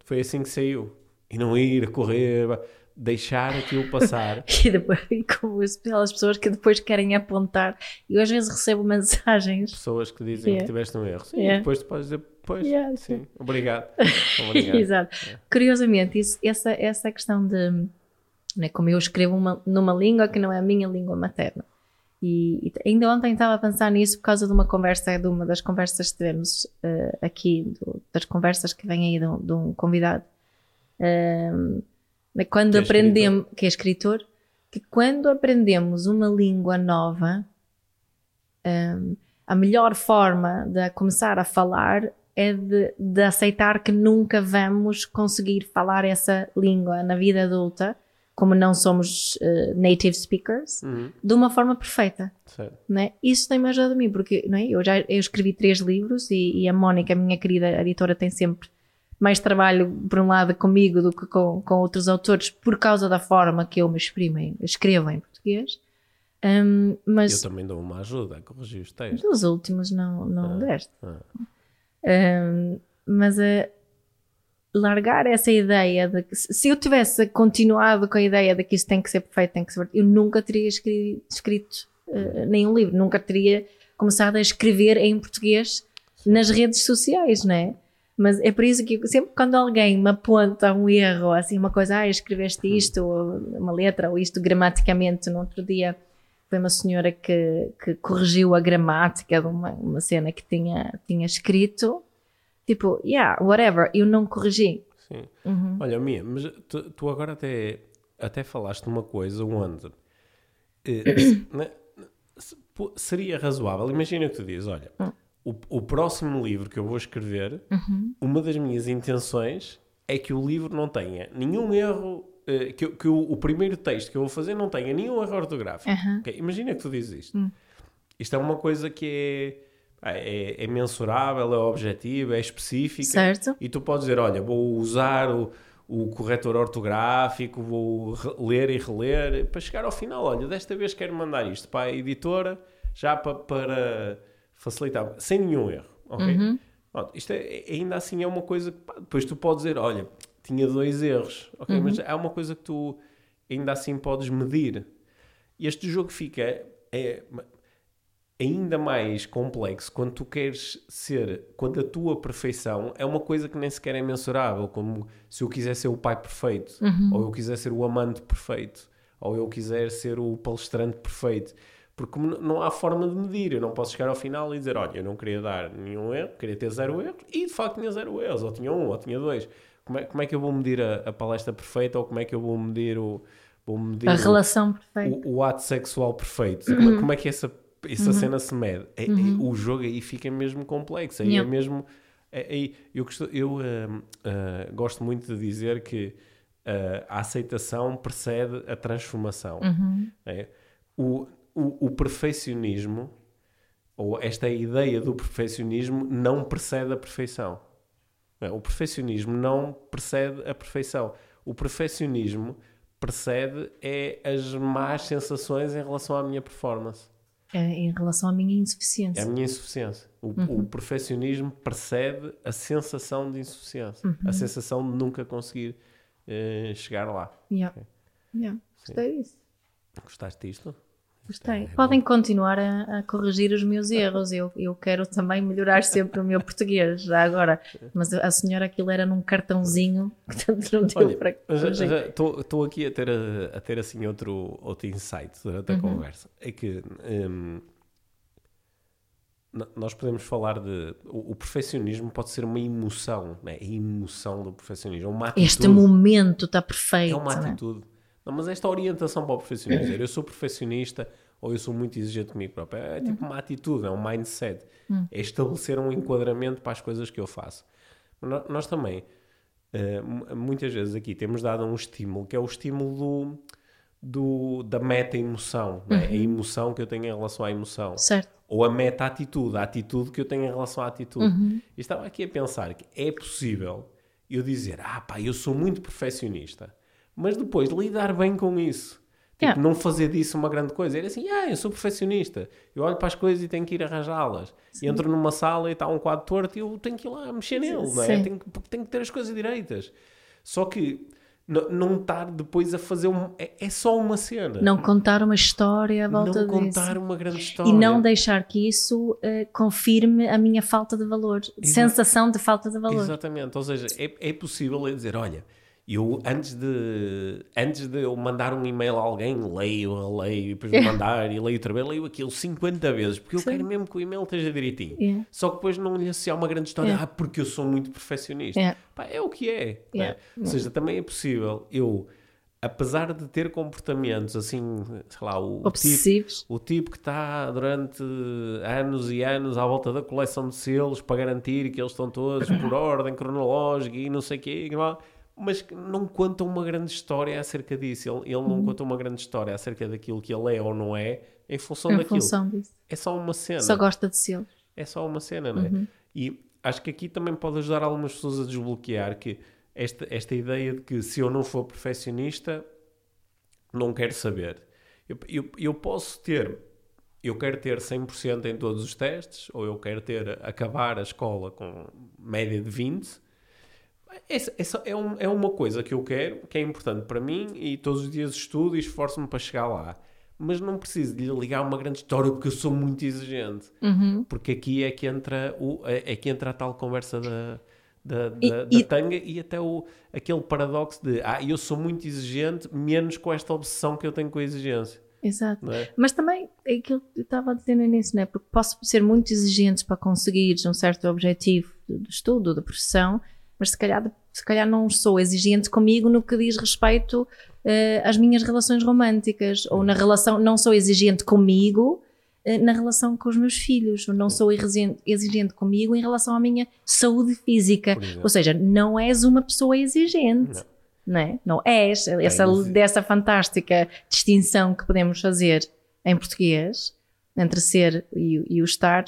foi assim que saiu. E não ir correr, deixar aquilo passar. e depois, como as pessoas que depois querem apontar, eu às vezes recebo mensagens. Pessoas que dizem yeah. que tiveste um erro. Sim, yeah. depois tu podes dizer, Pois, yeah, sim. Obrigado. Obrigado. Exato. É. Curiosamente, isso, essa, essa questão de né, como eu escrevo uma, numa língua que não é a minha língua materna. E, e, ainda ontem estava a pensar nisso por causa de uma conversa, de uma das conversas que tivemos uh, aqui, do, das conversas que vem aí de um, de um convidado. Uh, quando que é aprendemos, que é escritor, que quando aprendemos uma língua nova, um, a melhor forma de começar a falar é de, de, aceitar que nunca vamos conseguir falar essa língua na vida adulta, como não somos uh, native speakers, uhum. de uma forma perfeita. Né? Isso tem-me ajudado a mim, porque né, eu já eu escrevi três livros e, e a Mónica, a minha querida editora, tem sempre mais trabalho, por um lado, comigo do que com, com outros autores, por causa da forma que eu me exprimo, escrevo em português. Um, mas eu também dou uma ajuda a corrigir os textos. Dos últimos não, não ah, deste. Ah. Mas a largar essa ideia de que se eu tivesse continuado com a ideia de que isso tem que ser perfeito, tem que ser eu nunca teria escrito, escrito uh, nenhum livro, nunca teria começado a escrever em português nas redes sociais, não é? Mas é por isso que sempre quando alguém me aponta um erro, assim, uma coisa, ah, escreveste isto, ou uma letra, ou isto gramaticamente, no outro dia foi uma senhora que, que corrigiu a gramática de uma, uma cena que tinha, tinha escrito. Tipo, yeah, whatever, eu não corrigi. Sim. Uhum. Olha, Mia, mas tu, tu, agora até, até falaste uma coisa onde eh, né, seria razoável. Imagina que tu dizes: olha, uhum. o, o próximo livro que eu vou escrever, uhum. uma das minhas intenções é que o livro não tenha nenhum erro eh, que, que o, o, primeiro texto que eu vou fazer não tenha nenhum erro ortográfico. Okay? Imagina que tu dizes isto. Hum. Isto é uma coisa que é, é, é mensurável, é objetiva, é específica. Certo. E tu podes dizer, olha, vou usar o, o corretor ortográfico, vou ler e reler, para chegar ao final, olha, desta vez quero mandar isto para a editora, já para, para facilitar, sem nenhum erro, ok? Uhum. isto é, ainda assim é uma coisa que depois tu podes dizer, olha, tinha dois erros, ok? Uhum. Mas é uma coisa que tu ainda assim podes medir. E este jogo fica é, ainda mais complexo quando tu queres ser, quando a tua perfeição é uma coisa que nem sequer é mensurável, como se eu quiser ser o pai perfeito, uhum. ou eu quiser ser o amante perfeito, ou eu quiser ser o palestrante perfeito. Porque não há forma de medir, eu não posso chegar ao final e dizer, olha, eu não queria dar nenhum erro, queria ter zero erros, e de facto tinha zero erros, ou tinha um, ou tinha dois como é, como é que eu vou medir a, a, palestra perfeita ou como é que eu vou medir o. Vou medir a o, relação perfeita. O, o, ato sexual perfeito. Uhum. Como, é, é que essa, essa uhum. cena se mede? É, é uhum. é, o jogo aí fica mesmo complexo. Aí é mesmo. É, é, eu eu uh, uh, gosto muito de dizer que uh, a aceitação precede a transformação. Uhum. O, o, o perfeccionismo, ou esta ideia do perfeccionismo, não precede a perfeição. É? O perfeccionismo não precede a perfeição. O perfeccionismo precede é as más sensações em relação à minha performance. É em relação à minha insuficiência. É a minha insuficiência. O, uhum. o perfeccionismo precede a sensação de insuficiência. Uhum. A sensação de nunca conseguir uh, chegar lá. Yeah. Okay. Yeah. Gostei disso. Gostaste disto? Gostei. É Podem continuar a, a, corrigir os meus erros. Eu, eu quero também melhorar sempre o meu português, já agora. Mas a senhora aquilo era num cartãozinho, portanto não deu Olha, para Estou aqui a ter, a, a, ter assim outro, outro insight durante a uhum. conversa. É que um, nós podemos falar de. O, o, perfeccionismo pode ser uma emoção, né? a emoção do perfeccionismo. É uma atitude, este momento está perfeito. É uma né? atitude. Não, mas esta orientação para o profissionalismo, dizer eu sou profissionista ou eu sou muito exigente comigo próprio, é tipo uma atitude, é um mindset, hum. é estabelecer um enquadramento para as coisas que eu faço. Nós também, uh, muitas vezes aqui, temos dado um estímulo, que é o estímulo do, do da meta-emoção, é? uhum. a emoção que eu tenho em relação à emoção. Certo. Ou a meta-atitude, a atitude que eu tenho em relação à atitude. Uhum. E estava aqui a pensar que é possível eu dizer, ah pá, eu sou muito perfeccionista mas depois lidar bem com isso. Tipo, yeah. não fazer disso uma grande coisa. Era assim, ah, eu sou perfeccionista. Eu olho para as coisas e tenho que ir arranjá-las. Entro numa sala e está um quadro torto e eu tenho que ir lá mexer nele, não é? Tenho, tenho que ter as coisas direitas. Só que não estar depois a fazer um. É, é, só uma cena. Não contar uma história à volta não disso. Não contar uma grande história. E não deixar que isso uh, confirme a minha falta de valor, sensação de falta de valor. Exatamente. Ou seja, é, é possível dizer: olha, eu, antes de, antes de eu mandar um e-mail a alguém, leio, leio, e depois de mandar e leio outra vez, leio aquilo 50 vezes, porque eu Sim. quero mesmo que o e-mail esteja direitinho. Yeah. Só que depois não lhe associar uma grande história, yeah. ah, porque eu sou muito perfeccionista. Yeah. Pá, é o que é. Né? Ou seja, também é possível eu apesar de ter comportamentos assim, sei lá, o Obsessivos. tipo, o tipo que está durante anos e anos à volta da coleção de selos para garantir que eles estão todos por ordem cronológica e não sei o quê, mas não conta uma grande história acerca disso. Ele, ele não uhum. conta uma grande história acerca daquilo que ele é ou não é em função em daquilo. Função disso. É só uma cena. Só gosta de ser. É só uma cena, não é? Uhum. E acho que aqui também pode ajudar algumas pessoas a desbloquear que esta, esta ideia de que se eu não for perfeccionista, não quero saber. Eu, eu, eu posso ter, eu quero ter 100% em todos os testes, ou eu quero ter, acabar a escola com média de 20%, essa, essa é, um, é uma coisa que eu quero, que é importante para mim e todos os dias estudo e esforço-me para chegar lá. Mas não preciso de lhe ligar uma grande história porque eu sou muito exigente. Uhum. Porque aqui é que entra, o, é, é que entra a tal conversa da, da, da, e, da e... tanga e até o, aquele paradoxo de ah, eu sou muito exigente, menos com esta obsessão que eu tenho com a exigência. Exato. É? Mas também é aquilo que eu estava a dizer no início, não é? Porque posso ser muito exigente para conseguir um certo objetivo do estudo, da profissão, mas se calhar, se calhar não sou exigente comigo no que diz respeito uh, às minhas relações românticas, ou na relação, não sou exigente comigo uh, na relação com os meus filhos, ou não sou exigente, comigo em relação à minha saúde física. Ou seja, não és uma pessoa exigente. Não. Não, é? não és essa, dessa fantástica distinção que podemos fazer em português entre ser e, e o estar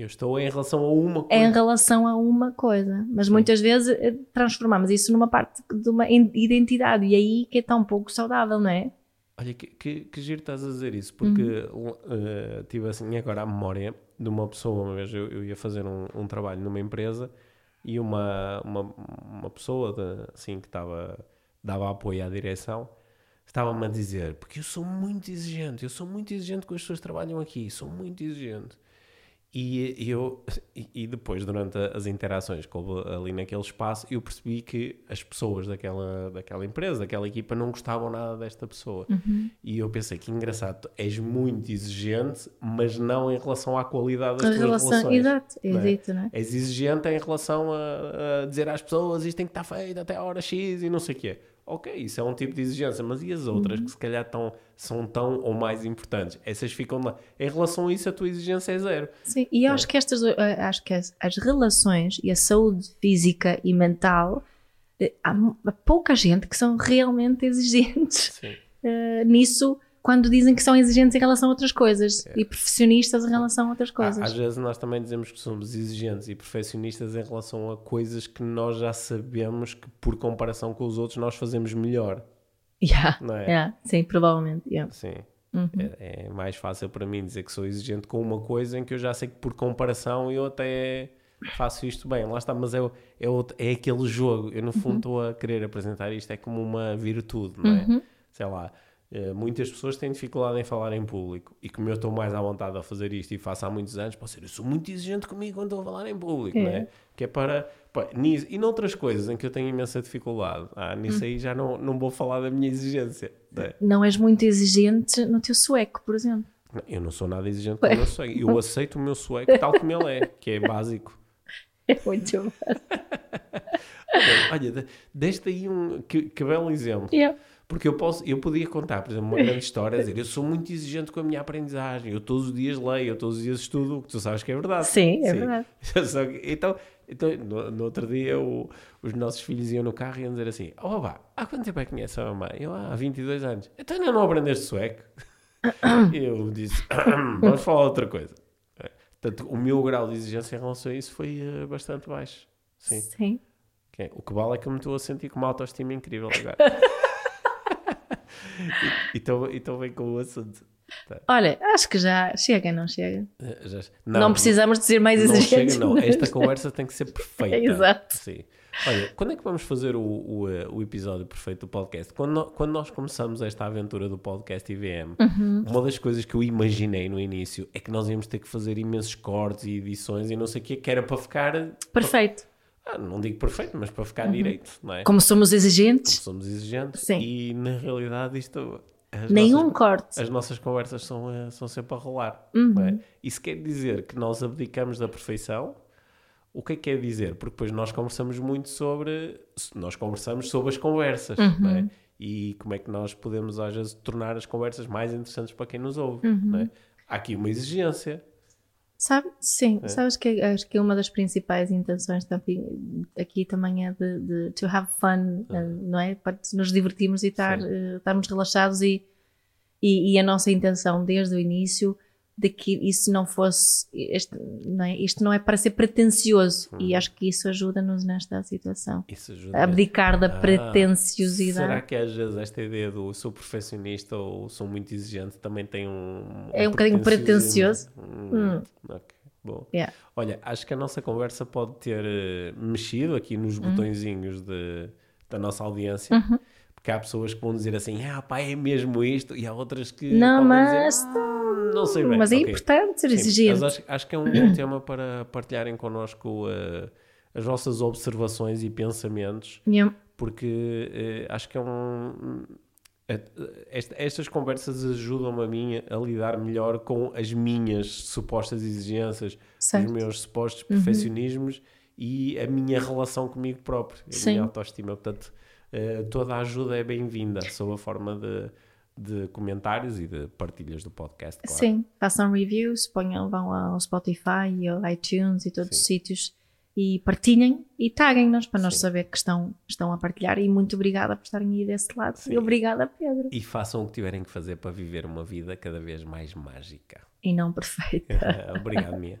eu estou em relação a uma coisa. Em relação a uma coisa. Mas Sim. muitas vezes eh, transformamos isso numa parte de uma identidade. E aí que é tão pouco saudável, não é? Olha, que, que, que giro estás a dizer isso, porque uhum. uh, tive assim agora a memória de uma pessoa, uma vez eu, eu ia fazer um, um, trabalho numa empresa e uma, uma, uma pessoa de, assim que estava, dava apoio à direção estava-me a dizer, porque eu sou muito exigente, eu sou muito exigente com as pessoas que trabalham aqui, sou muito exigente. E, eu, e depois, durante as interações que houve ali naquele espaço, eu percebi que as pessoas daquela, daquela empresa, daquela equipa, não gostavam nada desta pessoa. Uhum. E eu pensei que engraçado, és muito exigente, mas não em relação à qualidade das a tuas relação, relações. Exato, é não é? És exigente em relação a, a, dizer às pessoas isto tem que estar feito até a hora X e não sei o quê ok, isso é um tipo de exigência, mas e as outras uhum. que se calhar tão, são tão ou mais importantes? Essas ficam lá. Em relação a isso, a tua exigência é zero. Sim, e eu é. acho que estas, eh, acho que as, as, relações e a saúde física e mental, eh, há pouca gente que são realmente exigentes uh, nisso quando dizem que são exigentes em relação a outras coisas é. e perfeccionistas em relação a outras coisas. Às vezes nós também dizemos que somos exigentes e perfeccionistas em relação a coisas que nós já sabemos que, por comparação com os outros, nós fazemos melhor. Yeah. Não é? yeah. Sim, provavelmente. Yeah. Sim. Uhum. É, é, mais fácil para mim dizer que sou exigente com uma coisa em que eu já sei que, por comparação, eu até faço isto bem. Lá está, mas é, é, outro, é aquele jogo. Eu, no fundo, uhum. estou a querer apresentar isto é como uma virtude, não é? Uhum. Sei lá Uh, muitas pessoas têm dificuldade em falar em público e como eu estou mais à vontade a fazer isto e faço há muitos anos, posso ser, eu sou muito exigente comigo quando estou a falar em público, é. não é? Que é para, nisso, e noutras coisas em que eu tenho imensa dificuldade, ah, nisso hum. aí já não, não vou falar da minha exigência. Não, é? não és muito exigente no teu sueco, por exemplo. Não, eu não sou nada exigente com o meu sueco, eu aceito o meu sueco tal como ele é, que é básico. É muito bom. olha, olha, deste aí um, que, que belo exemplo. Yeah. Porque eu, posso, eu podia contar, por exemplo, uma grande história, dizer, eu sou muito exigente com a minha aprendizagem, eu todos os dias leio, eu todos os dias estudo, o que tu sabes que é verdade. Sim, é Sim. verdade. então, então no, no, outro dia, os nossos filhos iam no carro e iam dizer assim, oh, pá, há quanto tempo é que conhece a mamãe? Eu, ah, há 22 anos. Então ainda não aprendeste sueco? eu disse, vamos falar outra coisa. Portanto, o meu grau de exigência em relação a isso foi uh, bastante baixo. Sim. Sim. Okay. O que vale é que eu me estou a sentir com uma autoestima incrível agora. e estou bem com o assunto. Tá. Olha, acho que já chega, não chega? Eh, já, não, não, precisamos dizer mais exigentes. Não, chega, não. Esta conversa tem que ser perfeita. Exato. Sim. Olha, quando é que vamos fazer o, o, eh, o episódio perfeito do podcast? Quando, quando nós começamos esta aventura do podcast IVM, uhum. uma das coisas que eu imaginei no início é que nós íamos ter que fazer imensos cortes e edições e não sei o que, que era para ficar... Perfeito. Ah, não digo perfeito, mas para ficar uhum. direito, não é? Como somos exigentes. Como somos exigentes. Sim. E na realidade isto... Nenhum nossas, corte. As nossas conversas são, eh, são sempre a rolar. Uhum. É? Isso quer dizer que nós abdicamos da perfeição. O que é que quer dizer? Porque depois nós conversamos muito sobre... Nós conversamos sobre as conversas, uhum. não é? E como é que nós podemos, às vezes, tornar as conversas mais interessantes para quem nos ouve, uhum. não é? Há aqui uma exigência Sabe, sim, é. sabes que acho que uma das principais intenções também, aqui também é de, de to have fun, uhum. não é? Para nos divertirmos e estar, uh, estarmos relaxados e, e, e, a nossa intenção desde o início de que isso não fosse, este, não é? isto não é para ser pretencioso e uhum. acho que isso ajuda-nos nesta situação. Isso ajuda. A abdicar da ah, pretenciosidade. Será que às vezes esta ideia do sou perfeccionista ou sou muito exigente também tem um. É um bocadinho pretencioso? Hum, hum. Ok. Bom. Yeah. Olha, acho que a nossa conversa pode ter uh, mexido aqui nos uhum. botõezinhos de, da nossa audiência. Uhum. Porque há pessoas que vão dizer assim, ah, pá, é mesmo isto, e há outras que. Não, mas. Dizer, ah, não sei bem. Mas é okay. importante ser exigente. Acho, acho, que é um bom tema para partilharem connosco uh, as vossas observações e pensamentos, yeah. porque uh, acho que é um. estas conversas ajudam-me a mim a lidar melhor com as minhas supostas exigências, certo. os meus supostos uhum. perfeccionismos e a minha relação comigo próprio, a Sim. minha autoestima. Portanto, eh, toda a ajuda é bem-vinda sob a forma de, de comentários e de partilhas do podcast. Claro. Sim, façam reviews, ponham, vão ao Spotify, ao iTunes e todos Sim. os sítios e partilhem e taguem-nos para nós saber que estão, estão a partilhar. E muito obrigada por estarem aí desse lado. Sim. E obrigada, Pedro. E façam o que tiverem que fazer para viver uma vida cada vez mais mágica. E não perfeita. Obrigado, Mia.